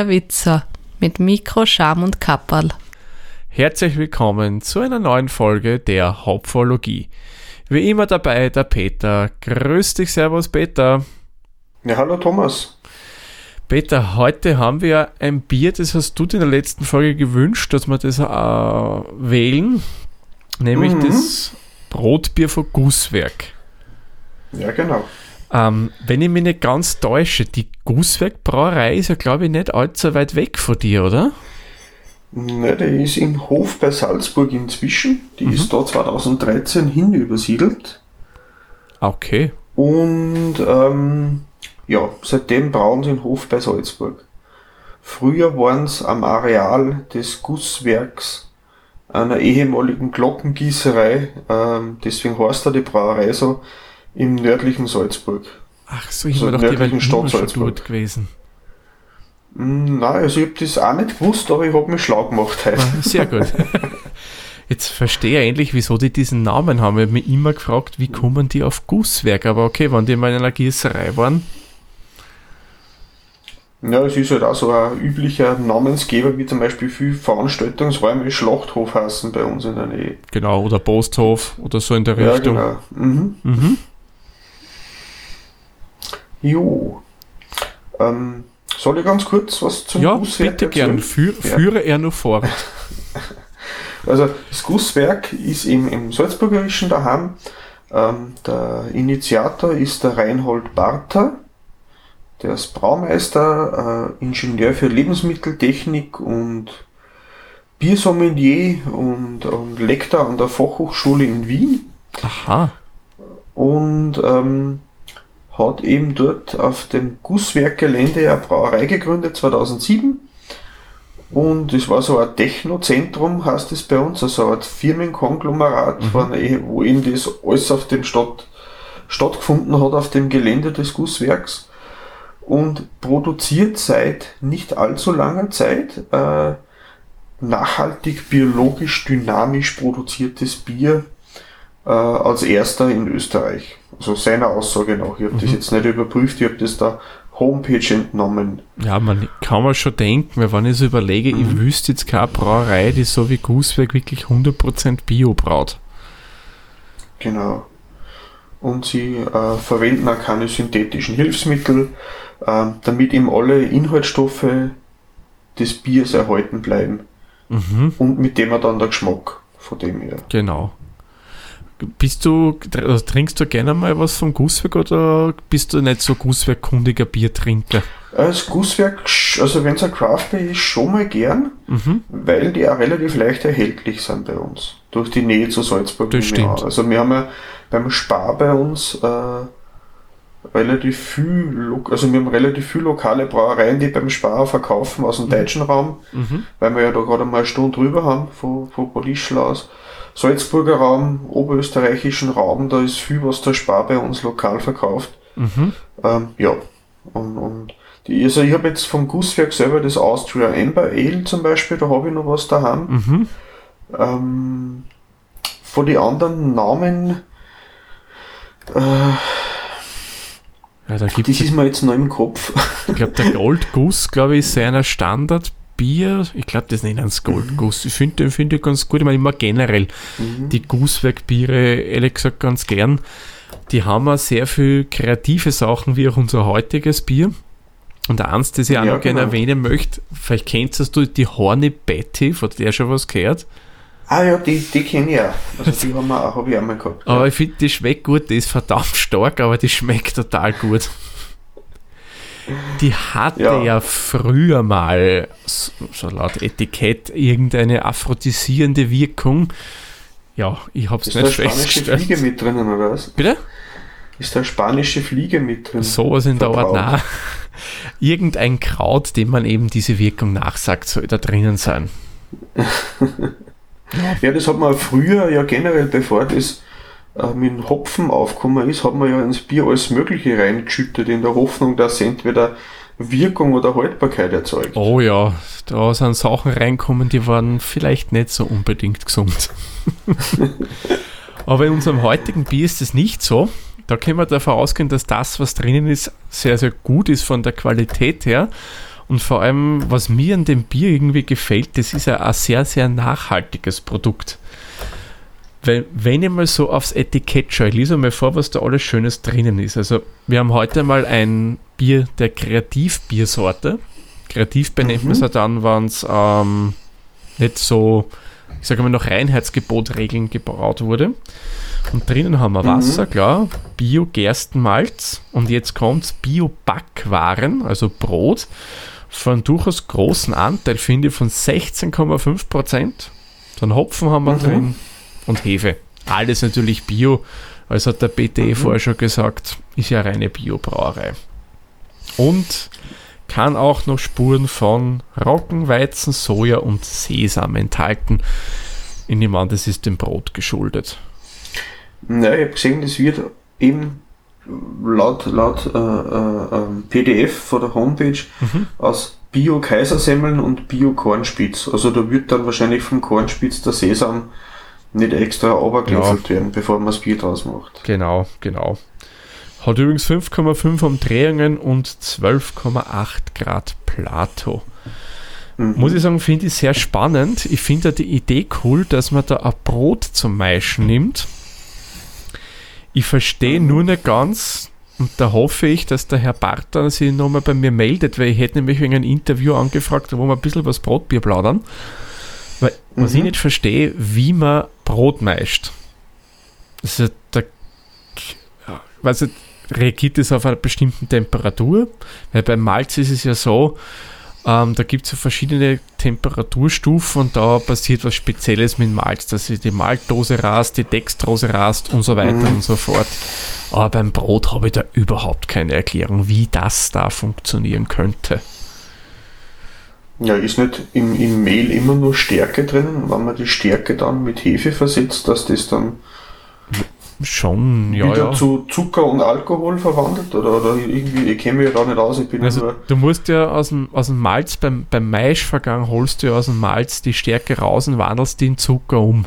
der Witzer mit Mikro, Scham und Kapperl. Herzlich willkommen zu einer neuen Folge der Hopfologie. Wie immer dabei der Peter. Grüß dich, Servus Peter. Ja, hallo Thomas. Peter, heute haben wir ein Bier, das hast du dir in der letzten Folge gewünscht, dass wir das äh, wählen, nämlich mhm. das Brotbier von Gusswerk. Ja, genau. Ähm, wenn ich mich nicht ganz täusche, die Gusswerk Brauerei ist ja, glaube ich, nicht allzu weit weg von dir, oder? Ne, die ist in Hof bei Salzburg inzwischen. Die mhm. ist da 2013 hin übersiedelt. Okay. Und ähm, ja, seitdem brauen sie in Hof bei Salzburg. Früher waren es am Areal des Gusswerks einer ehemaligen Glockengießerei, ähm, deswegen heißt da die Brauerei so, im nördlichen Salzburg. Ach so, ich also war doch die Stadt Salzburg gewesen. Hm, nein, also ich habe das auch nicht gewusst, aber ich habe mich schlau gemacht heute. Ah, sehr gut. Jetzt verstehe ich endlich, wieso die diesen Namen haben. Ich habe mich immer gefragt, wie kommen die auf Gusswerk? Aber okay, wenn die mal in einer Gießerei waren. Ja, es ist halt auch so ein üblicher Namensgeber, wie zum Beispiel viele Veranstaltungsräume Schlachthof heißen bei uns in der Nähe. Genau, oder Posthof oder so in der Richtung. Ja, genau. Mhm. Mhm. Jo. Ähm, soll ich ganz kurz was zum ja, Gusswerk bitte gern. Führ, ja. Führe er nur fort. also das Gusswerk ist im, im Salzburgerischen daheim. Ähm, der Initiator ist der Reinhold Barter. Der ist Braumeister, äh, Ingenieur für Lebensmitteltechnik und Biersommelier und, und Lektor an der Fachhochschule in Wien. Aha. Und ähm, hat eben dort auf dem Gusswerkgelände eine Brauerei gegründet, 2007. Und es war so ein Technozentrum, heißt es bei uns, also ein Firmenkonglomerat, mhm. wo eben das alles auf dem Stadt stattgefunden hat, auf dem Gelände des Gusswerks. Und produziert seit nicht allzu langer Zeit äh, nachhaltig, biologisch, dynamisch produziertes Bier äh, als erster in Österreich. Also seiner Aussage nach. Ich habe mhm. das jetzt nicht überprüft, ich habe das da Homepage entnommen. Ja, man kann man schon denken, weil wenn ich so überlege, mhm. ich wüsste jetzt keine Brauerei, die so wie Gußwerk wirklich 100% Bio braut. Genau. Und sie äh, verwenden auch keine synthetischen Hilfsmittel, äh, damit eben alle Inhaltsstoffe des Biers erhalten bleiben. Mhm. Und mit dem dann der Geschmack von dem her. Genau. Bist du, also trinkst du gerne mal was vom Gusswerk oder bist du nicht so Gusswerk-kundiger Biertrinker? Das Gusswerk, also wenn es ein Craftbeer ist, schon mal gern, mhm. weil die auch relativ leicht erhältlich sind bei uns. Durch die Nähe zu Salzburg. Das stimmt. Also wir haben ja beim Spar bei uns äh, relativ viel, also wir haben relativ viele lokale Brauereien, die beim Spar verkaufen aus dem mhm. deutschen Raum, mhm. weil wir ja da gerade mal eine Stunde drüber haben von, von Bodischl aus. Salzburger Raum, oberösterreichischen Raum, da ist viel, was der Spar bei uns lokal verkauft. Mhm. Ähm, ja, und, und die, also ich habe jetzt vom Gusswerk selber das Austria Amber Ale zum Beispiel, da habe ich noch was daheim. Mhm. Ähm, von den anderen Namen, äh, ja, da das ist mir jetzt noch im Kopf. Ich glaube, der Goldguss, glaube ich, ist einer Standard Bier, ich glaube, das nennen sie Goldguss. Ich finde den find ich ganz gut. Ich meine, immer generell mhm. die Gusswerkbiere, ehrlich gesagt, ganz gern. Die haben auch sehr viel kreative Sachen, wie auch unser heutiges Bier. Und eins, das ich auch ja, noch gerne genau. erwähnen möchte, vielleicht kennst du die Horny Betty, von der schon was gehört? Ah ja, die, die kenne ich auch. Also die habe ich auch mal gehabt. Aber ja. ich finde, die schmeckt gut, die ist verdammt stark, aber die schmeckt total gut. Die hatte ja. ja, früher mal, so laut Etikett, irgendeine aphrodisierende Wirkung. Ja, ich habe es nicht festgestellt. Ist da Fliege mit drinnen, oder was? Bitte? Ist da spanische Fliege mit drin? Sowas in der Art, nein. Irgendein Kraut, dem man eben diese Wirkung nachsagt, soll da drinnen sein. ja, das hat man früher ja generell, bevor das mit Hopfen aufgekommen ist, hat man ja ins Bier alles Mögliche reingeschüttet, in der Hoffnung, dass es entweder Wirkung oder Haltbarkeit erzeugt. Oh ja, da sind Sachen reinkommen, die waren vielleicht nicht so unbedingt gesund. Aber in unserem heutigen Bier ist es nicht so. Da können wir davon ausgehen, dass das, was drinnen ist, sehr, sehr gut ist von der Qualität her. Und vor allem, was mir an dem Bier irgendwie gefällt, das ist ja ein sehr, sehr nachhaltiges Produkt. Weil, wenn ich mal so aufs Etikett schaue, ich lese mal vor, was da alles Schönes drinnen ist. Also, wir haben heute mal ein Bier der Kreativbiersorte. Kreativ benennt man es ja dann, wenn es ähm, nicht so, ich sage mal, nach Reinheitsgebotregeln gebraut wurde. Und drinnen haben wir Wasser, klar, Bio-Gerstenmalz und jetzt kommt Bio-Backwaren, also Brot, von durchaus großen Anteil, finde ich, von 16,5 Prozent. Dann Hopfen haben wir drin und Hefe. Alles natürlich Bio, als hat der BTE vorher schon gesagt, ist ja reine Biobrauerei. Und kann auch noch Spuren von Roggen, Weizen, Soja und Sesam enthalten. Ich nehme an, das ist dem Brot geschuldet. Ja, ich habe gesehen, das wird eben laut, laut äh, äh, ähm, PDF von der Homepage aus Bio-Kaisersemmeln und Bio-Kornspitz. Also da wird dann wahrscheinlich vom Kornspitz der Sesam nicht extra obergläselt werden, bevor man das Bier draus macht. Genau, genau. Hat übrigens 5,5 Umdrehungen und 12,8 Grad Plato. Muss ich sagen, finde ich sehr spannend. Ich finde ja die Idee cool, dass man da ein Brot zum Maischen nimmt. Ich verstehe nur nicht ganz, und da hoffe ich, dass der Herr Barter sich nochmal bei mir meldet, weil ich hätte nämlich wegen ein Interview angefragt, wo wir ein bisschen was Brotbier plaudern. Weil, was ich nicht verstehe, wie man Brot meischt. Also, da, ja, weiß nicht, reagiert es auf einer bestimmten Temperatur? Weil beim Malz ist es ja so, ähm, da gibt es so verschiedene Temperaturstufen und da passiert was Spezielles mit Malz, dass sich die Maltdose rast, die Dextrose rast und so weiter und so fort. Aber beim Brot habe ich da überhaupt keine Erklärung, wie das da funktionieren könnte. Ja, ist nicht im, im Mehl immer nur Stärke drinnen, wenn man die Stärke dann mit Hefe versetzt, dass das dann Schon, ja, wieder ja. zu Zucker und Alkohol verwandelt? Oder, oder irgendwie, ich kenne mich ja da nicht aus, ich bin Also du musst ja aus dem, aus dem Malz, beim, beim Maischvergang holst du ja aus dem Malz die Stärke raus und wandelst die in Zucker um.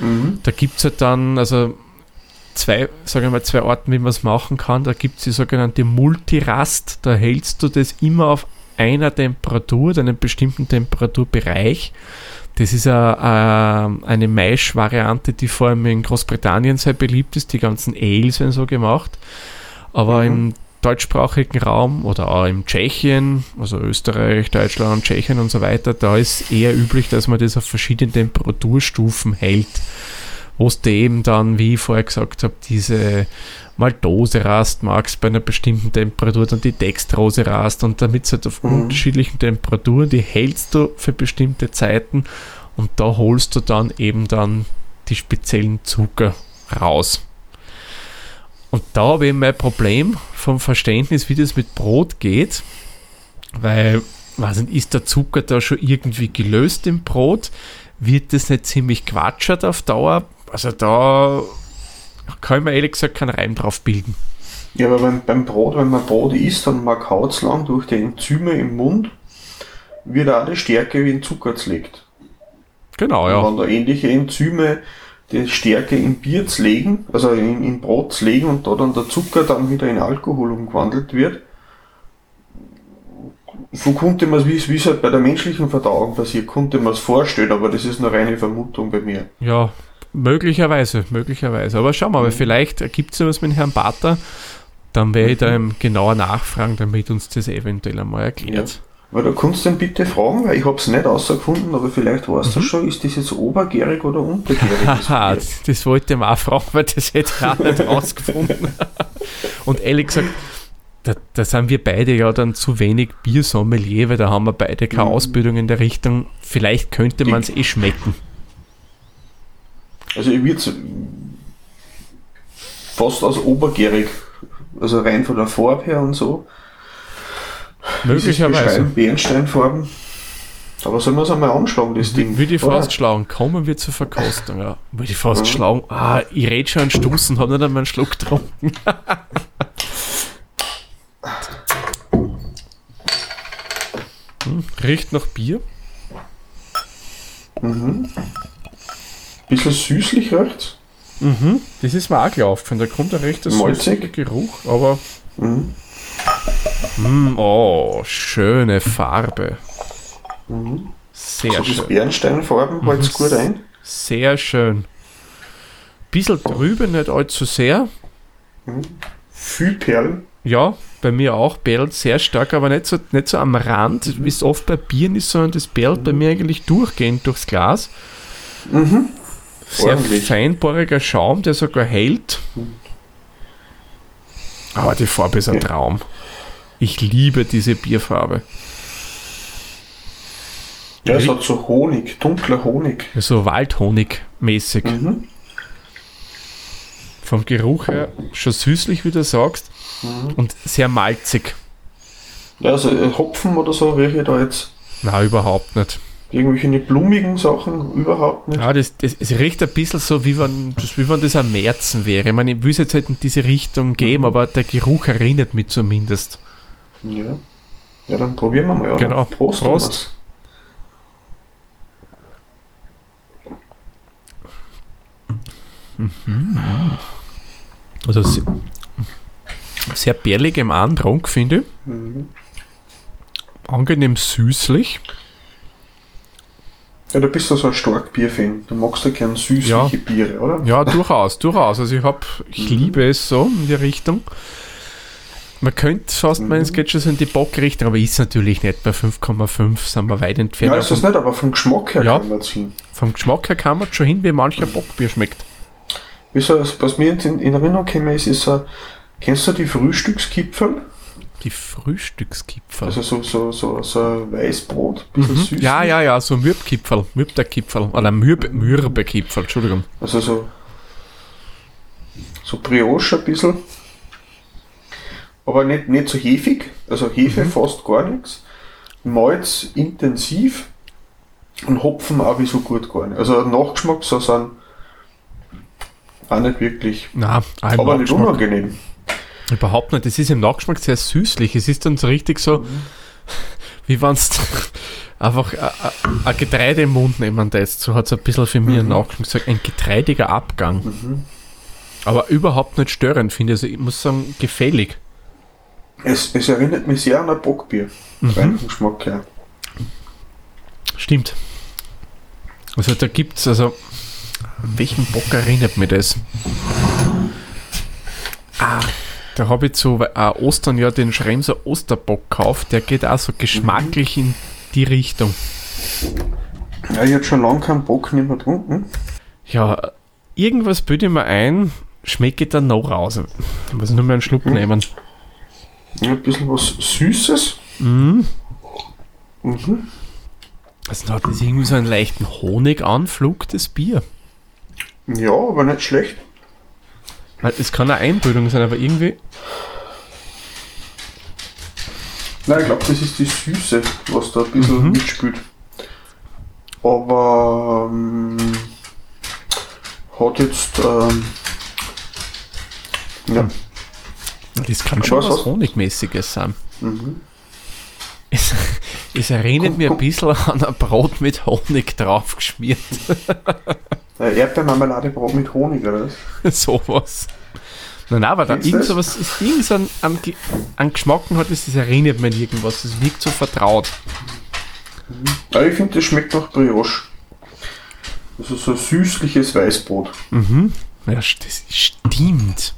Mhm. Da gibt es halt dann, also zwei, sagen wir mal, zwei Arten, wie man es machen kann. Da gibt es die sogenannte Multirast, da hältst du das immer auf einer Temperatur, einem bestimmten Temperaturbereich. Das ist a, a, eine Maisch-Variante, die vor allem in Großbritannien sehr beliebt ist. Die ganzen Ales werden so gemacht. Aber im deutschsprachigen Raum oder auch im Tschechien, also Österreich, Deutschland, Tschechien und so weiter, da ist eher üblich, dass man das auf verschiedenen Temperaturstufen hält. Wo es dir eben dann, wie ich vorher gesagt habe, diese Maltose-Rast magst bei einer bestimmten Temperatur, dann die Dextrose-Rast und damit halt auf unterschiedlichen Temperaturen, die hältst du für bestimmte Zeiten und da holst du dann eben dann die speziellen Zucker raus. Und da habe ich mein Problem vom Verständnis, wie das mit Brot geht, weil, weiß nicht, ist der Zucker da schon irgendwie gelöst im Brot? Wird das nicht ziemlich quatschert auf Dauer? Also da kann ich mir ehrlich gesagt keinen Reim drauf bilden. Ja, aber beim, beim Brot, wenn man Brot isst und man kaut es lang durch die Enzyme im Mund, wird auch die Stärke wie in Zucker zerlegt. Genau, Und ja. wenn da ähnliche Enzyme die Stärke in Bier zerlegen, also in, in Brot zerlegen und da dann der Zucker dann wieder in Alkohol umgewandelt wird, so konnte man es, wie es- wie es halt bei der menschlichen Verdauung passiert, konnte man es vorstellen, aber das ist nur reine Vermutung bei mir. Ja, möglicherweise, möglicherweise. Aber schauen wir mal, vielleicht ergibt es ja was mit Herrn Bater. Dann werde ich da ihm genauer nachfragen, damit uns das eventuell einmal erklärt. Weil da kannst du ihn bitte fragen, weil ich habe es nicht rausgefunden, aber vielleicht weißt du schon, ist das jetzt obergärig oder untergärig? das Haha, Bier? das, das wollte ich auch fragen, weil das hätte ich auch nicht rausgefunden. Und ehrlich gesagt, da, da sind wir beide ja dann zu wenig Biersommelier, weil da haben wir beide keine Ausbildung in der Richtung. Vielleicht könnte man es eh schmecken. Also ich würde fast als obergärig, also rein von der Farbe her und so. Möglicherweise. Bernsteinfarben. Aber sollen wir es einmal anschauen, das Ding? Würde ich fast schlagen. Kommen wir zur Verkostung. Ja. Würde ich fast schlagen. Ah, ich rede schon einen Stoßen, habe nicht einmal einen Schluck getrunken. hm, riecht nach Bier. Bisschen süßlich riecht Das ist mir auch aufgefallen. Da kommt ein recht Malzig. Geruch, aber Mhm. Mm, oh, schöne Farbe. Sehr so das schön. Bernsteinfarben Mhm. hält gut ein. Sehr schön. Bisschen trübe, nicht allzu sehr. Viel Perlen. Ja, bei mir auch. Perlt sehr stark, aber nicht so, nicht so am Rand, wie es oft bei Bieren ist, sondern das perlt bei mir eigentlich durchgehend durchs Glas. Sehr Ordentlich. feinporiger Schaum, der sogar hält. Aber die Farbe ist ein. Traum. Ich liebe diese Bierfarbe. Ja, es hat so Honig, dunkler Honig. So Waldhonig-mäßig. Mhm. Vom Geruch her schon süßlich, wie du sagst. Mhm. Und sehr malzig. Ja, also äh, Hopfen oder so rieche ich da jetzt. Na, überhaupt nicht. Irgendwelche blumigen Sachen überhaupt nicht. Ja, das, das, es riecht ein bisschen so, wie wenn das, wie wenn das am Märzen wäre. Ich meine, ich will es jetzt halt in diese Richtung geben, aber der Geruch erinnert mich zumindest. Ja. Ja, dann probieren wir mal. Oder? Genau. Prost. Prost. Thomas. Also sehr, sehr bärlig im Andrang, finde ich. Angenehm süßlich. Ja, du bist ja so ein Starkbier-Fan. Du magst ja gern süßliche Ja. Biere, oder? Ja, durchaus, durchaus. Also ich habe, ich liebe es so in die Richtung. Man könnte fast meinen, es geht schon so in die Bockrichtung, aber ist natürlich nicht. Bei 5,5 sind wir weit entfernt. Ja, ist das nicht, aber vom Geschmack her Ja. kann man es hin. Vom Geschmack her kann man schon hin, wie mancher Bockbier schmeckt. Wie so, was mir in, in Erinnerung gekommen ist, ist so, kennst du die Frühstückskipferl? Die Frühstückskipferl. Also so, so, so, so ein Weißbrot, bisschen Mhm. süß. Ja, ja, ja, so Mürbkipferl, Mürbderkipferl, oder Mürbe, Mürbekipferl, Entschuldigung. Also so, so Brioche ein bisschen. Aber nicht, nicht so hefig, also Hefe Mhm. fast gar nichts. Malz intensiv und Hopfen auch wie so gut gar nicht. Also Nachgeschmack so sind auch nicht wirklich, Na, aber nicht unangenehm. Überhaupt nicht. Es ist im Nachgeschmack sehr süßlich. Es ist dann so richtig so, wie wenn es einfach a- a- ein Getreide im Mund nehmen lässt. So hat es ein bisschen für mich einen Nachgeschmack. So ein getreidiger Abgang. Aber überhaupt nicht störend, finde ich. Also ich muss sagen, gefällig. Es, es erinnert mich sehr an ein Bockbier. Mhm. Rein vom Geschmack her. Stimmt. Also da gibt es, also, an welchen Bock erinnert mich das? Ah, da habe ich zu äh, Ostern ja den Schremser Osterbock gekauft. Der geht auch so geschmacklich in die Richtung. Ja, ich habe schon lange keinen Bock nicht mehr getrunken. Ja, irgendwas bilde ich mir ein, schmecke dann noch raus. Ich muss nur mal einen Schluck nehmen. Ja, ein bisschen was Süßes. Mhm. Mhm. Also hat das irgendwie so einen leichten Honiganflug, das Bier. Ja, aber nicht schlecht. Weil Es kann eine Einbildung sein, aber irgendwie. Nein, ich glaube, das ist die Süße, was da ein bisschen Mhm. mitspielt. Aber ähm, hat jetzt ähm, ja, Das kann schon Was was Honigmäßiges sein. mhm. Es, es erinnert Guck, mich ein guck. bisschen an ein Brot mit Honig drauf geschmiert. Äh, Erdbeermarmeladebrot mit Honig, oder was? sowas. Nein, nein, aber da Kennst du irgend das? sowas irgend an, Ge- an Geschmacken hat es, das erinnert mich an irgendwas. Das wirkt so vertraut. Ja, ich finde, das schmeckt nach Brioche. Also so süßliches Weißbrot. Mhm. Ja, das stimmt.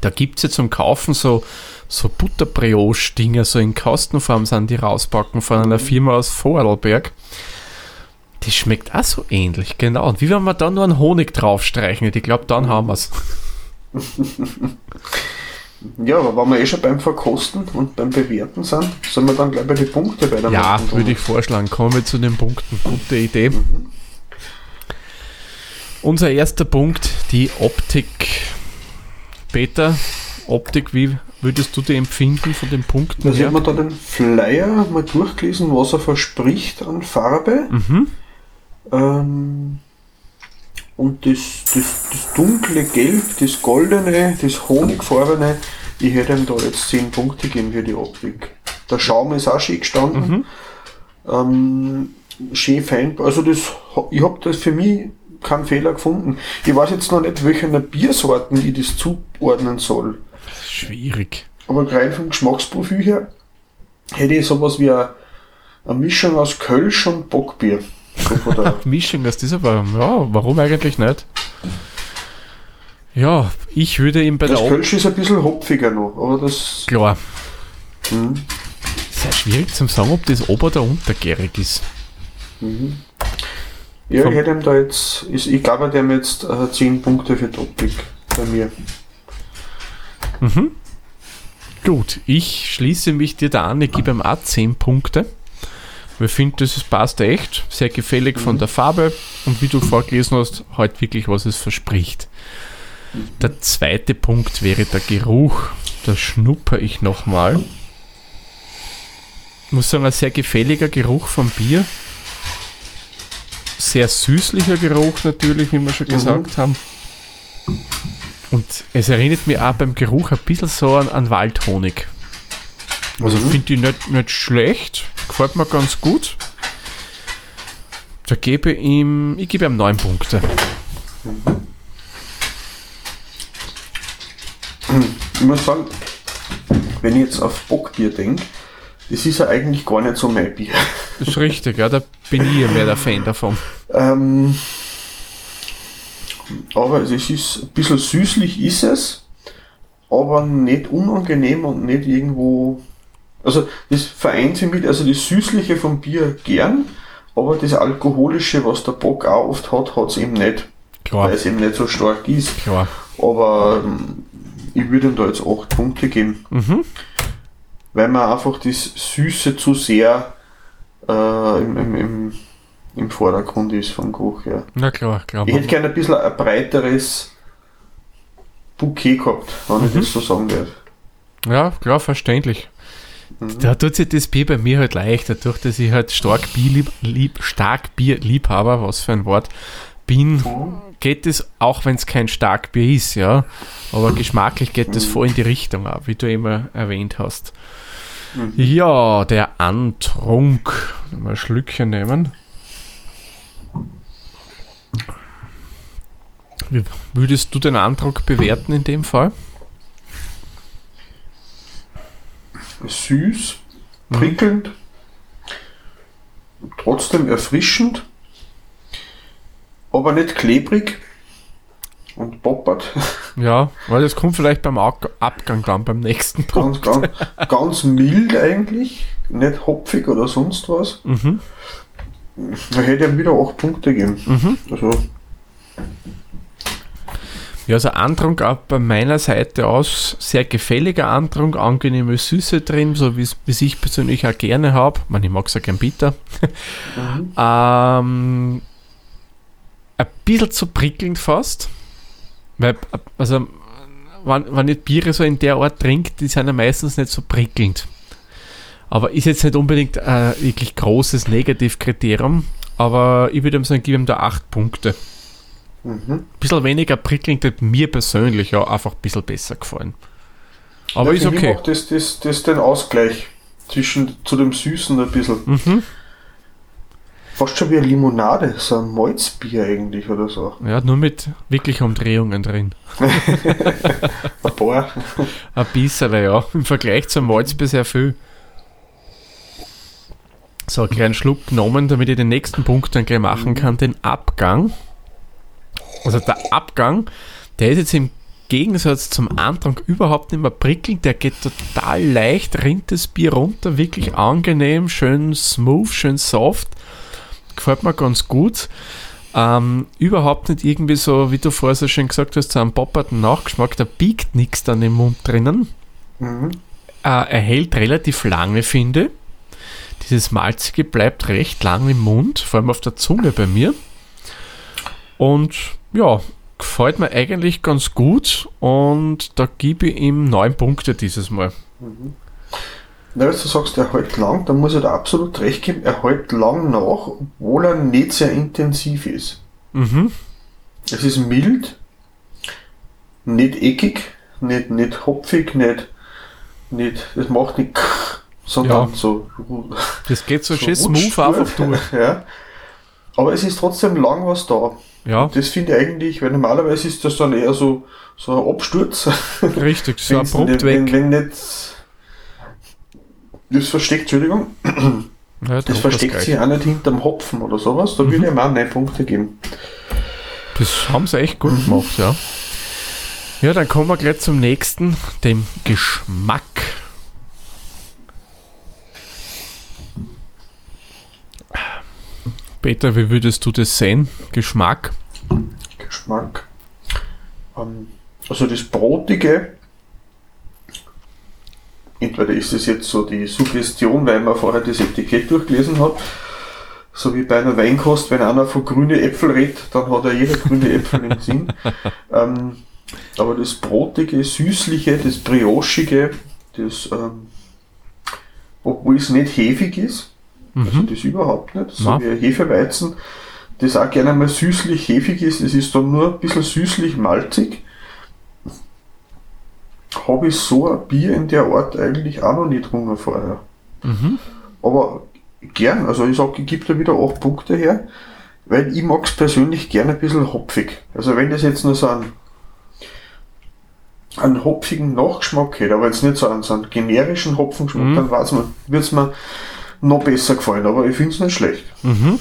Da gibt es ja zum Kaufen so, so Butterbrioche-Dinger, so in Kastenform sind die rauspacken von einer Firma aus Vorarlberg. Das schmeckt auch so ähnlich, genau. Und wie wenn wir da nur einen Honig draufstreichen? Ich glaube, dann haben wir es. Ja, aber wenn wir eh schon beim Verkosten und beim Bewerten sind, sollen wir dann gleich bei den Punkten weitermachen. Ja, würde ich vorschlagen. Kommen wir zu den Punkten. Gute Idee. Unser erster Punkt, die Optik. Peter, Optik, wie würdest du die empfinden von den Punkten Also ich her? habe mir da den Flyer mal durchgelesen, was er verspricht an Farbe. Mhm. Ähm, und das, das, das dunkle Gelb, das goldene, das honigfarbene, ich hätte ihm da jetzt 10 Punkte gegeben für die Optik. Der Schaum ist auch schön gestanden. Ähm, schön fein. Also das, ich habe das für mich keinen Fehler gefunden. Ich weiß jetzt noch nicht, welchen Biersorten ich das zuordnen soll. Schwierig. aber rein vom Geschmacksprofil her hätte ich sowas wie eine, eine Mischung aus Kölsch und Bockbier. Von Mischung aus dieser, aber ja, warum eigentlich nicht? Ja, ich würde ihm bei der das Kölsch ist ein bisschen hopfiger noch, aber das. Klar, Hm, sehr schwierig zu sagen, ob das ober- oder untergärig ist. ja, Vom- ich hätte ihm da jetzt. Ich, ich glaube, der hat jetzt äh, 10 Punkte für Topic bei mir. Mhm. Gut, ich schließe mich dir da an, ich gebe ihm auch 10 Punkte. Wir finden, das passt echt, sehr gefällig von der Farbe und wie du vorgelesen hast, halt wirklich, was es verspricht. Der zweite Punkt wäre der Geruch. Da schnupper ich nochmal. Muss sagen, ein sehr gefälliger Geruch vom Bier. Sehr süßlicher Geruch natürlich, wie wir schon Mhm. gesagt haben. Und es erinnert mich auch beim Geruch ein bisschen so an, an Waldhonig. Also Mhm. finde ich nicht, nicht schlecht, gefällt mir ganz gut. Da gebe ich ihm, ich gebe ihm 9 Punkte. Ich muss sagen, wenn ich jetzt auf Bockbier denke, das ist ja eigentlich gar nicht so mein Bier. Das ist richtig, ja, da bin ich ja mehr der Fan davon. Ähm, aber es ist ein bisschen süßlich ist es, aber nicht unangenehm und nicht irgendwo. Also das vereint sich mit, also das Süßliche vom Bier gern, aber das Alkoholische, was der Bock auch oft hat, hat es eben nicht, Klar, weil es eben nicht so stark ist. klar. Aber ähm, ich würde ihm da jetzt 8 Punkte geben, Mhm. weil man einfach das Süße zu sehr äh, im, im, im, im Vordergrund ist vom Geruch her. Na klar, klar. Ich hätte gerne ein bisschen ein breiteres Bouquet gehabt, wenn ich das so sagen darf. Ja, klar, verständlich. Da tut sich das Bier bei mir halt leicht, dadurch, dass ich halt stark Bierlieb, lieb, stark Bierliebhaber, was für ein Wort, bin, geht es, auch wenn es kein Starkbier ist, ja, aber geschmacklich geht es voll in die Richtung ab, wie du immer erwähnt hast. Ja, der Antrunk. Mal ein Schlückchen nehmen. Wie würdest du den Antrunk bewerten in dem Fall? Süß, prickelnd, trotzdem erfrischend, aber nicht klebrig und poppert. Ja, weil das kommt vielleicht beim Ab- Abgang dann beim nächsten Punkt. Ganz, ganz, ganz mild eigentlich, nicht hopfig oder sonst was. Mhm. Da hätte ich ihm wieder 8 Punkte gegeben. Mhm. Also, Ja, also Antrunk auch bei meiner Seite aus sehr gefälliger Antrunk, angenehme Süße drin, so wie es ich persönlich auch gerne habe. Man, ich mag es ja gern bitter. ähm, ein bisschen zu prickelnd fast. Weil, also, wenn, wenn ich Biere so in der Art trinke, die sind ja meistens nicht so prickelnd. Aber ist jetzt nicht unbedingt ein wirklich großes Negativkriterium. Aber ich würde ihm sagen, gebe ihm da 8 Punkte. Mhm. bisschen weniger prickelnd hat mir persönlich ja einfach ein bisschen besser gefallen. Aber Ja, ist okay. macht das, das, das den Ausgleich zwischen zu dem Süßen ein bisschen. Mhm. Fast schon wie eine Limonade, so ein Malzbier eigentlich oder so. Ja, nur mit wirklich Umdrehungen drin. Ein paar. Ein bisschen, ja. Im Vergleich zum Malzbier sehr viel. So, einen kleinen Schluck genommen, damit ich den nächsten Punkt dann gleich machen kann, den Abgang. Also der Abgang, der ist jetzt im Gegensatz zum Antrag überhaupt nicht mehr prickelnd, der geht total leicht, rinnt das Bier runter, wirklich angenehm, schön smooth, schön soft. Gefällt mir ganz gut. Ähm, überhaupt nicht irgendwie so, wie du vorher so schön gesagt hast, so einen popperten Nachgeschmack, da biegt nichts dann im Mund drinnen. Mhm. Äh, er hält relativ lange, finde. Dieses Malzige bleibt recht lang im Mund, vor allem auf der Zunge bei mir. Und ja, gefällt mir eigentlich ganz gut und da gebe ich ihm neun Punkte dieses Mal. Na, wenn du sagst, er hält lang, dann muss ich da absolut recht geben, er hält lang nach, obwohl er nicht sehr intensiv ist. Mhm. Es ist mild, nicht eckig, nicht, nicht hopfig, nicht, nicht, es macht nicht, sondern Ja. so, Das geht so, schön rutscht smooth einfach durch. Ja. Aber es ist trotzdem lang was da. Ja, Das finde ich eigentlich, weil normalerweise ist das dann eher so, so ein Absturz. richtig, so abrupt wenn, weg. wenn nicht das versteckt, Entschuldigung, Ja, das versteckt gleich. sich auch nicht hinterm Hopfen oder sowas, da würde ich auch 9 Punkte geben. Das haben sie echt gut gemacht, ja. Ja, dann kommen wir gleich zum nächsten, dem Geschmack. Peter, wie würdest du das sehen? Geschmack? Geschmack. Ähm, also das Brotige, entweder ist es jetzt so die Suggestion, weil man vorher das Etikett durchgelesen hat, so wie bei einer Weinkost, wenn einer von grüne Äpfel redet, dann hat ja jeder grüne Äpfel im Sinn. Ähm, aber das Brotige, Süßliche, das Briochige, das, ähm, obwohl es nicht hefig ist, also Mhm. das überhaupt nicht, so Na. wie ein Hefeweizen, das auch gerne mal süßlich hefig ist, es ist dann nur ein bisschen süßlich malzig. Habe ich so ein Bier in der Art eigentlich auch noch nicht getrunken vorher. Mhm. Aber gern, also ich sage, gebe da wieder 8 Punkte her, weil ich mag es persönlich gerne ein bisschen hopfig. Also wenn das jetzt nur so einen, einen hopfigen Nachgeschmack hätte, aber jetzt nicht so einen, so einen generischen Hopfengeschmack, Mhm. dann würde es mir noch besser gefallen, aber ich finde es nicht schlecht. Mhm.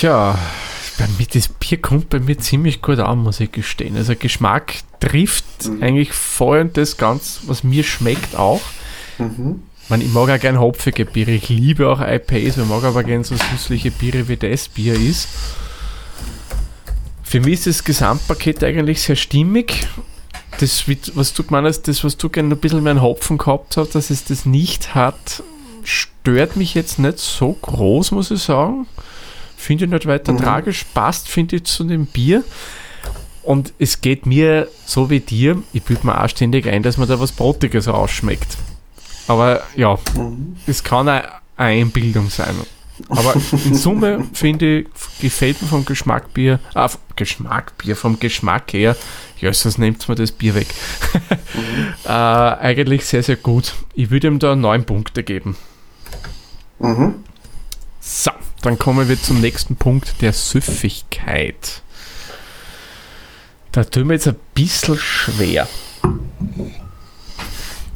Ja, bei mir, das Bier kommt bei mir ziemlich gut an, muss ich gestehen. Also Geschmack trifft Mhm. eigentlich voll und das ganz, was mir schmeckt auch. Mhm. Ich, meine, ich mag auch gerne hopfige Biere. Ich liebe auch IPAs. Ich mag aber gerne so süßliche Biere, wie das Bier ist. Für mich ist das Gesamtpaket eigentlich sehr stimmig. Das, was du gemeint hast, das, was du gerne ein bisschen mehr einen Hopfen gehabt hast, dass es das nicht hat, stört mich jetzt nicht so groß, muss ich sagen. Finde ich nicht weiter Mhm. tragisch. Passt, finde ich, zu dem Bier. Und es geht mir so wie dir, ich bilde mir auch ständig ein, dass man da was Brotiges rausschmeckt. Aber ja, Mhm. es kann eine Einbildung sein. Aber in Summe finde ich, gefällt mir vom Geschmackbier, ah, vom Geschmackbier, vom Geschmack her, ja, sonst nimmt mir das Bier weg. äh, eigentlich sehr, sehr gut. Ich würde ihm da neun Punkte geben. Mhm. So, dann kommen wir zum nächsten Punkt, der Süffigkeit. Da tun wir jetzt ein bisschen schwer.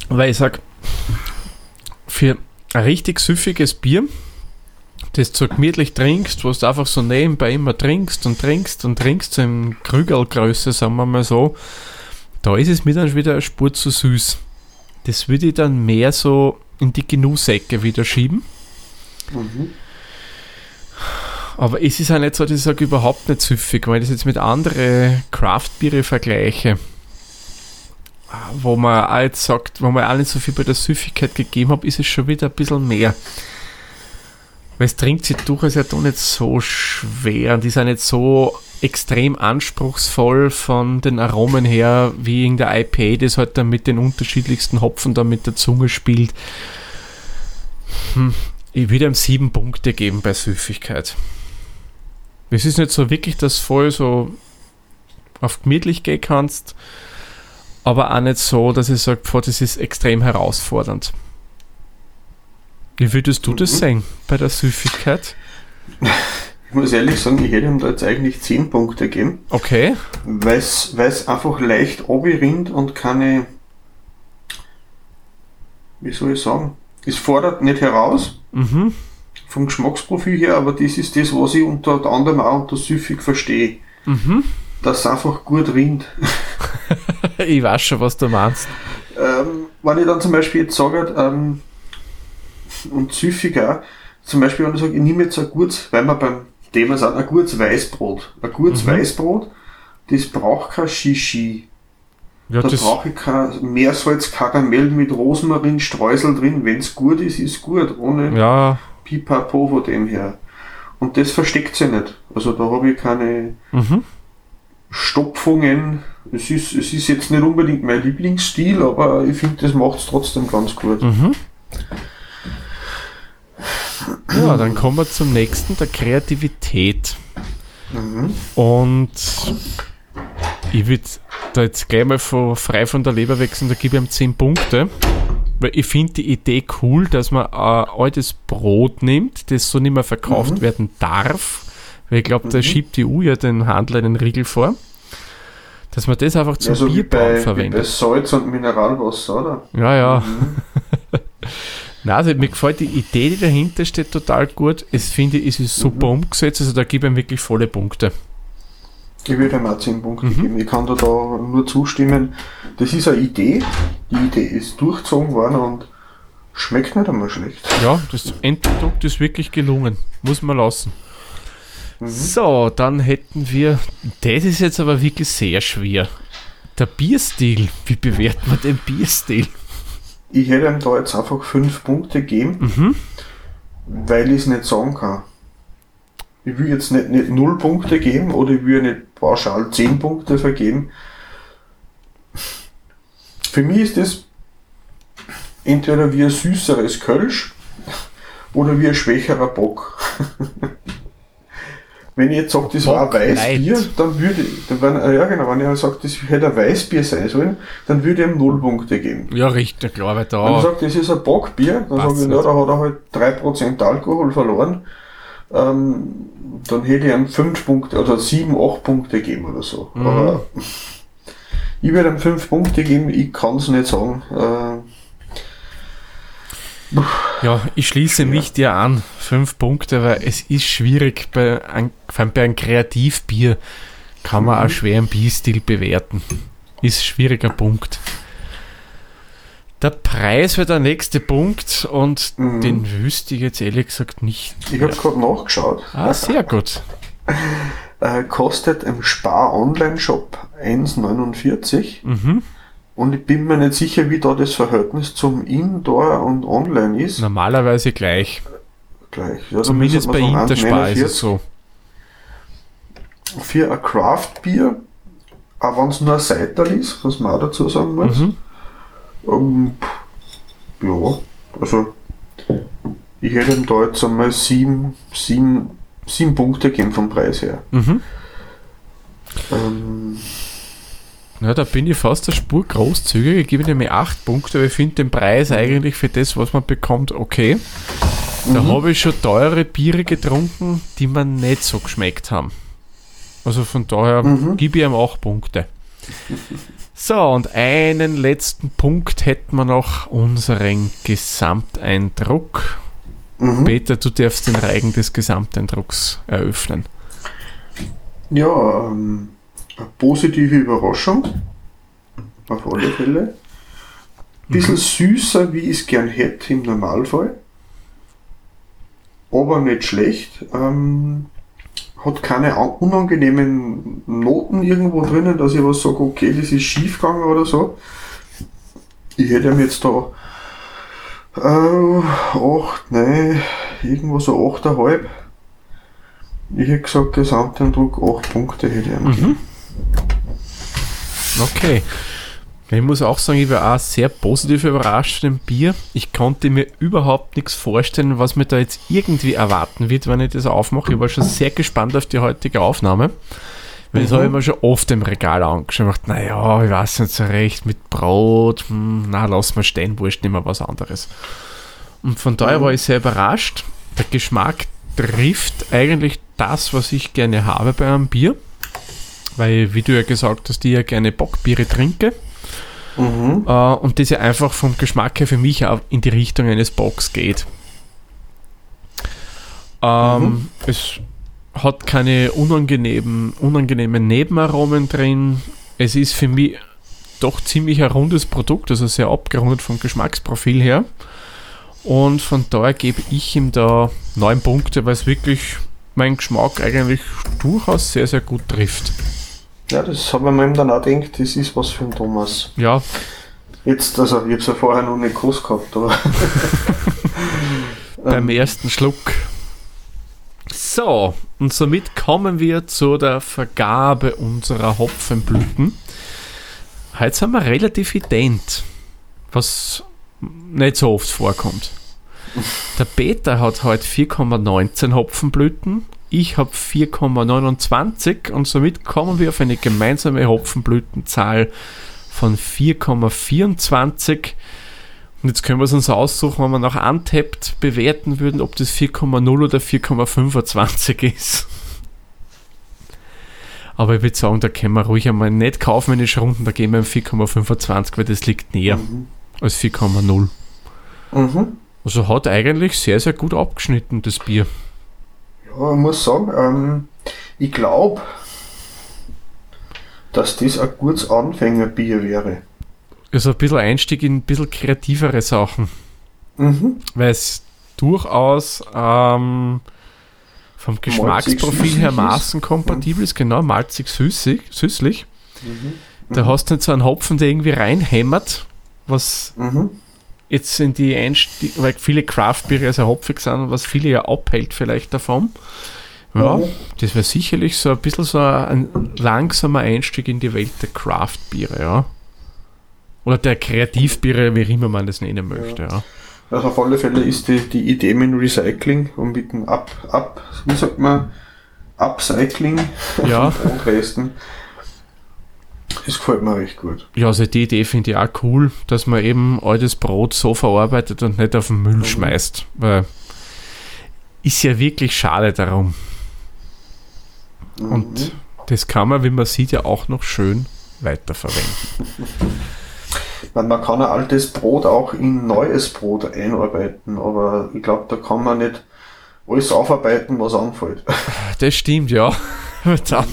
Weil ich sage, für ein richtig süffiges Bier, das du gemütlich trinkst, wo du einfach so nebenbei immer trinkst und trinkst und trinkst, so in Krügelgröße, sagen wir mal so, da ist es mir dann wieder eine Spur zu süß. Das würde ich dann mehr so in die Genussecke wieder schieben. Mhm. Aber es ist auch nicht so, dass ich sage, überhaupt nicht süffig. Wenn ich das jetzt mit anderen Craft-Biere vergleiche, wo man auch jetzt sagt, wo man auch nicht so viel bei der Süffigkeit gegeben hat, ist es schon wieder ein bisschen mehr. Weil es trinkt sich durchaus ja doch nicht so schwer und ist auch nicht so extrem anspruchsvoll von den Aromen her, wie in der IPA, das halt dann mit den unterschiedlichsten Hopfen da mit der Zunge spielt. Hm, ich würde ihm sieben Punkte geben bei Süffigkeit. Es ist nicht so wirklich, dass du voll so auf gemütlich gehen kannst, aber auch nicht so, dass ich sage, boah, das ist extrem herausfordernd. Wie würdest du das Mhm. sehen bei der Süffigkeit? Ich muss ehrlich sagen, ich hätte ihm da jetzt eigentlich 10 Punkte gegeben, Okay. weil es einfach leicht rinnt und keine, wie soll ich sagen, es fordert nicht heraus Mhm. vom Geschmacksprofil her, aber das ist das, was ich unter anderem auch unter süffig verstehe, Mhm. dass es einfach gut rinnt. Ich weiß schon, was du meinst. Ähm, wenn ich dann zum Beispiel jetzt sage, ähm, und süffig auch, zum Beispiel, wenn ich sage, ich nehme jetzt ein gutes, weil wir beim Thema sind, ein gutes Weißbrot. Ein gutes Mhm. Weißbrot, das braucht kein Shishi. Ja, Da brauche ich kein Meersalz, Karamell mit Rosmarin, Streusel drin. Wenn es gut ist, ist gut, ohne ja, Pipapo von dem her. Und das versteckt sich nicht. Also da habe ich keine mhm. Stopfungen. Es ist, es ist jetzt nicht unbedingt mein Lieblingsstil, aber ich finde, das macht es trotzdem ganz gut. Mhm. Ja, dann kommen wir zum nächsten, der Kreativität. Mhm. Und ich würde da jetzt gleich mal von, frei von der Leber wechseln, da gebe ich ihm 10 Punkte. Weil ich finde die Idee cool, dass man ein altes Brot nimmt, das so nicht mehr verkauft Mhm. werden darf, Weil ich glaube, da Mhm. schiebt die EU ja den Handel einen Riegel vor. Dass man das einfach zum Also wie Bierbrauen bei, wie bei verwendet. Salz und Mineralwasser, oder? Ja, ja. Mhm. Na, also mir gefällt die Idee, die dahinter steht, total gut. Es finde ich, es ist super Mhm. umgesetzt, also da gebe ich ihm wirklich volle Punkte. Ich würde ihm auch 10 Punkte Mhm. geben. Ich kann da, da nur zustimmen. Das ist eine Idee. Die Idee ist durchgezogen worden und schmeckt nicht einmal schlecht. Ja, das Endprodukt ist wirklich gelungen. Muss man lassen. Mhm. So, dann hätten wir. Das ist jetzt aber wirklich sehr schwer. Der Bierstil. Wie bewertet man den Bierstil? Ich hätte ihm da jetzt einfach 5 Punkte gegeben, Mhm. weil ich es nicht sagen kann. Ich will jetzt nicht, nicht 0 Punkte geben oder ich will nicht pauschal 10 Punkte vergeben. Für mich ist das entweder wie ein süßeres Kölsch oder wie ein schwächerer Bock. Wenn ich jetzt sage, das war ein Weißbier, dann würde ich, dann, wenn, ja genau, wenn ich sage, das hätte ein Weißbier sein sollen, dann würde ich ihm 0 Punkte geben. Ja, richtig, klar, weil Wenn ich da. sage, das ist ein Bockbier, dann sage ich, ja, da hat er halt 3% Alkohol verloren. Ähm, dann hätte ich ihm 5 Punkte oder 7, 8 Punkte geben oder so. Mhm. Aber ich würde ihm 5 Punkte geben, ich kann es nicht sagen. Äh, Ja, ich schließe mich dir an. Fünf Punkte, weil es ist schwierig, bei, ein, vor allem bei einem Kreativbier kann man auch schwer einen Bierstil bewerten. Ist ein schwieriger Punkt. Der Preis wäre der nächste Punkt und Mhm. den wüsste ich jetzt ehrlich gesagt nicht. ich habe gerade nachgeschaut. Ah, sehr gut. Äh, kostet im Spar-Online-Shop 1,49 Mhm. und ich bin mir nicht sicher, wie da das Verhältnis zum Indoor und Online ist. Normalerweise gleich. Gleich. Ja, Zumindest bei Interspar ist 1,49. es so. für ein Craft-Bier, auch wenn es nur ein Seital ist, was man auch dazu sagen muss. Mhm. Ähm, pff, ja, also ich hätte ihm da jetzt einmal sieben, sieben, sieben Punkte gegeben vom Preis her. Mhm. Ähm, Na, da bin ich fast eine Spur großzügig. Ich gebe nämlich 8 Punkte, aber ich finde den Preis eigentlich für das, was man bekommt, okay. Da Mhm. habe ich schon teure Biere getrunken, die mir nicht so geschmeckt haben. Also von daher Mhm. gebe ich ihm 8 Punkte. So, und einen letzten Punkt hätten wir noch unseren Gesamteindruck. mhm. Peter, du darfst den Reigen des Gesamteindrucks eröffnen. Ja, ähm, eine positive Überraschung. Auf alle Fälle. Bisschen süßer, wie ich es gern hätte im Normalfall. Aber nicht schlecht. Ähm, hat keine an- unangenehmen Noten irgendwo drinnen, dass ich was sage, okay, das ist schief gegangen oder so. Ich hätte ihm jetzt da äh, 8, nein, irgendwo so 8,5. Ich hätte gesagt, Gesamteindruck 8 Punkte hätte ich ihm. Mhm. Okay. Ich muss auch sagen, ich war auch sehr positiv überrascht von dem Bier. Ich konnte mir überhaupt nichts vorstellen, was mir da jetzt irgendwie erwarten wird, wenn ich das aufmache. Ich war schon sehr gespannt auf die heutige Aufnahme. Weil das Mhm. habe ich mir schon oft im Regal angeschaut gedacht, naja, ich weiß nicht so recht, mit Brot, hm, na, lass mal stehen, wurscht, nehmen wir was anderes. Und von daher Mhm. war ich sehr überrascht. Der Geschmack trifft eigentlich das, was ich gerne habe bei einem Bier. Weil, wie du ja gesagt hast, ich ja gerne Bockbiere trinke. Mhm. Äh, und das ja einfach vom Geschmack her für mich auch in die Richtung eines Bocks geht. Ähm, Mhm. Es hat keine unangenehmen, unangenehmen Nebenaromen drin. Es ist für mich doch ziemlich ein rundes Produkt, also sehr abgerundet vom Geschmacksprofil her. Und von daher gebe ich ihm da neun Punkte, weil es wirklich meinen Geschmack eigentlich durchaus sehr, sehr gut trifft. Ja, das habe ich mir eben dann auch gedacht, das ist was für den Thomas. Ja, Jetzt, also ich habe es ja vorher noch nicht groß gehabt, aber beim ersten Schluck. So, und somit kommen wir zu der Vergabe unserer Hopfenblüten. Heute sind wir relativ ident, was nicht so oft vorkommt. Der Peter hat heute 4,19 Hopfenblüten, ich habe 4,29 und somit kommen wir auf eine gemeinsame Hopfenblütenzahl von 4,24. Und jetzt können wir es uns aussuchen, wenn wir nach Untapped bewerten würden, ob das 4,0 oder 4,25 ist. Aber ich würde sagen, da können wir ruhig einmal nicht kaufmännisch runden, da gehen wir im 4,25, weil das liegt näher Mhm. als 4,0. Mhm. Also hat eigentlich sehr, sehr gut abgeschnitten, das Bier. Ich muss sagen, ähm, ich glaube, dass das ein gutes Anfängerbier wäre. Also ein bisschen Einstieg in ein bisschen kreativere Sachen. Mhm. weil es durchaus ähm, vom Geschmacksprofil her ist. maßenkompatibel ist, genau, malzig süßig, süßlich. Mhm. Da hast du nicht so einen Hopfen, der irgendwie reinhämmert, was Mhm. Jetzt in die Einstieg, weil viele Craft-Biere sehr hopfig sind und was viele ja abhält vielleicht davon. Ja, Mhm. das wäre sicherlich so ein bisschen so ein langsamer Einstieg in die Welt der Craft-Biere, ja. Oder der Kreativbiere, wie immer man das nennen möchte, ja. Also auf alle Fälle ist die, die Idee mit dem Recycling und mit dem Up, Up, wie sagt man, Upcycling Ja. von Brotresten, das gefällt mir recht gut. Ja, also die Idee finde ich auch cool, dass man eben altes Brot so verarbeitet und nicht auf den Müll schmeißt. Weil ist ja wirklich schade darum. Und Mhm. das kann man, wie man sieht, ja auch noch schön weiterverwenden. Man, man kann ein altes Brot auch in neues Brot einarbeiten, aber ich glaube, da kann man nicht alles aufarbeiten, was anfällt. Das stimmt, ja. Dann,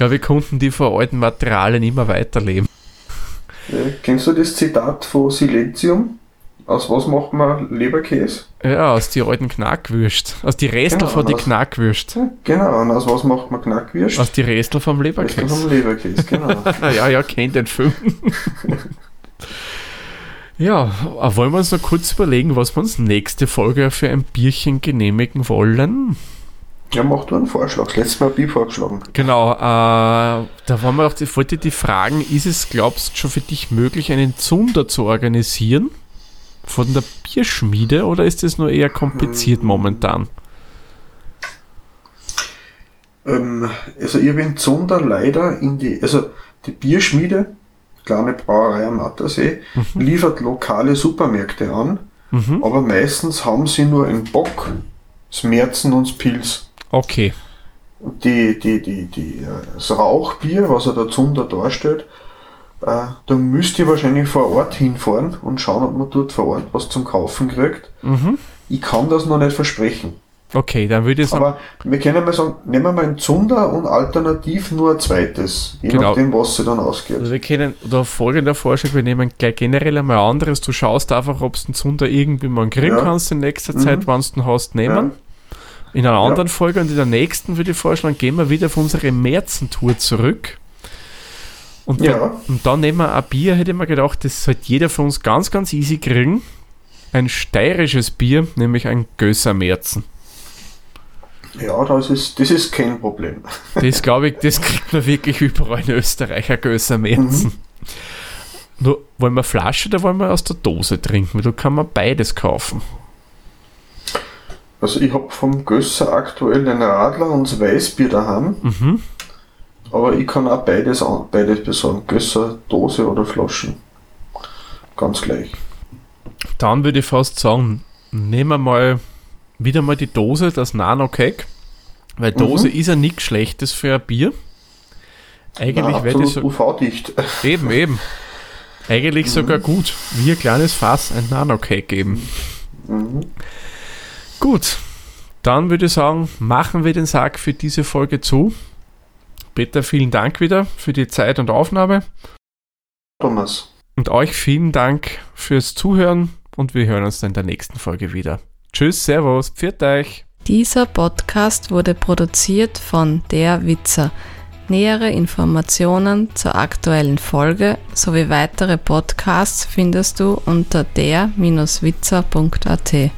glaube ich, konnten die von alten Materialien immer weiterleben. Ja, kennst du das Zitat von Silentium? Aus was macht man Leberkäse? Ja, aus die alten Knackwürst. Aus die Restel Genau, von die aus- Knackwürst. Genau, und aus was macht man Knackwürst? Aus die Restel vom Leberkäse. vom Leberkäse, genau. Ja, ja, kennt den Film. ja, aber wollen wir uns noch kurz überlegen, was wir uns nächste Folge für ein Bierchen genehmigen wollen? Ja, mach du einen Vorschlag. Das letzte Mal habe ich vorgeschlagen. Genau, äh, da waren wir auch, ich wollte die fragen, ist es, glaubst du, schon für dich möglich, einen Zunder zu organisieren? Von der Bierschmiede oder ist das nur eher kompliziert momentan? Ähm, also ich bin Zunder leider in die, also die Bierschmiede, kleine Brauerei am Attersee, liefert lokale Supermärkte an, Mhm. aber meistens haben sie nur einen Bock, das Merzen und Pilz. Okay, die, die, die, die, äh, das Rauchbier, was er der Zunder darstellt, äh, da müsst ihr wahrscheinlich vor Ort hinfahren und schauen, ob man dort vor Ort was zum Kaufen kriegt. mhm. Ich kann das noch nicht versprechen. okay, dann würde ich sagen, Aber wir können mal sagen, nehmen wir mal einen Zunder und alternativ nur ein zweites, je Genau. nachdem, was sie dann ausgeht. Also wir können, oder folgender Vorschlag, wir nehmen gleich generell einmal ein anderes. Du schaust einfach, ob du den Zunder irgendwie mal kriegen Ja. kannst in nächster Mhm. Zeit, wann du den hast, nehmen. In einer anderen Folge und in der nächsten würde ich vorschlagen, gehen wir wieder auf unsere Märzentour zurück. Und, Ja. dann, und dann nehmen wir ein Bier, hätte ich mir gedacht, das sollte jeder von uns ganz, ganz easy kriegen. Ein steirisches Bier, nämlich ein Gösser Märzen. Ja, das ist, das ist kein Problem. Das glaube ich, das kriegt man wirklich überall in Österreich, ein Gösser Märzen. Nur, wollen wir Flasche oder wollen wir aus der Dose trinken? Weil da kann man beides kaufen. Also ich habe vom Gösser aktuell den Radler und das Weißbier daheim, Mhm. aber ich kann auch beides, beides besorgen. Gösser, Dose oder Flaschen. Ganz gleich. Dann würde ich fast sagen, nehmen wir mal wieder mal die Dose, das Nano Cake. Weil Dose ist ja nichts Schlechtes für ein Bier. Eigentlich wäre das so, UV-dicht. eben, eben. Eigentlich sogar gut. Wie ein kleines Fass ein Nano Cake geben. Mhm. Gut, dann würde ich sagen, machen wir den Sack für diese Folge zu. Peter, vielen Dank wieder für die Zeit und Aufnahme. Thomas. Und euch vielen Dank fürs Zuhören und wir hören uns dann in der nächsten Folge wieder. Tschüss, Servus, pfiat euch. Dieser Podcast wurde produziert von Der Witzer. Nähere Informationen zur aktuellen Folge sowie weitere Podcasts findest du unter der-witzer.at.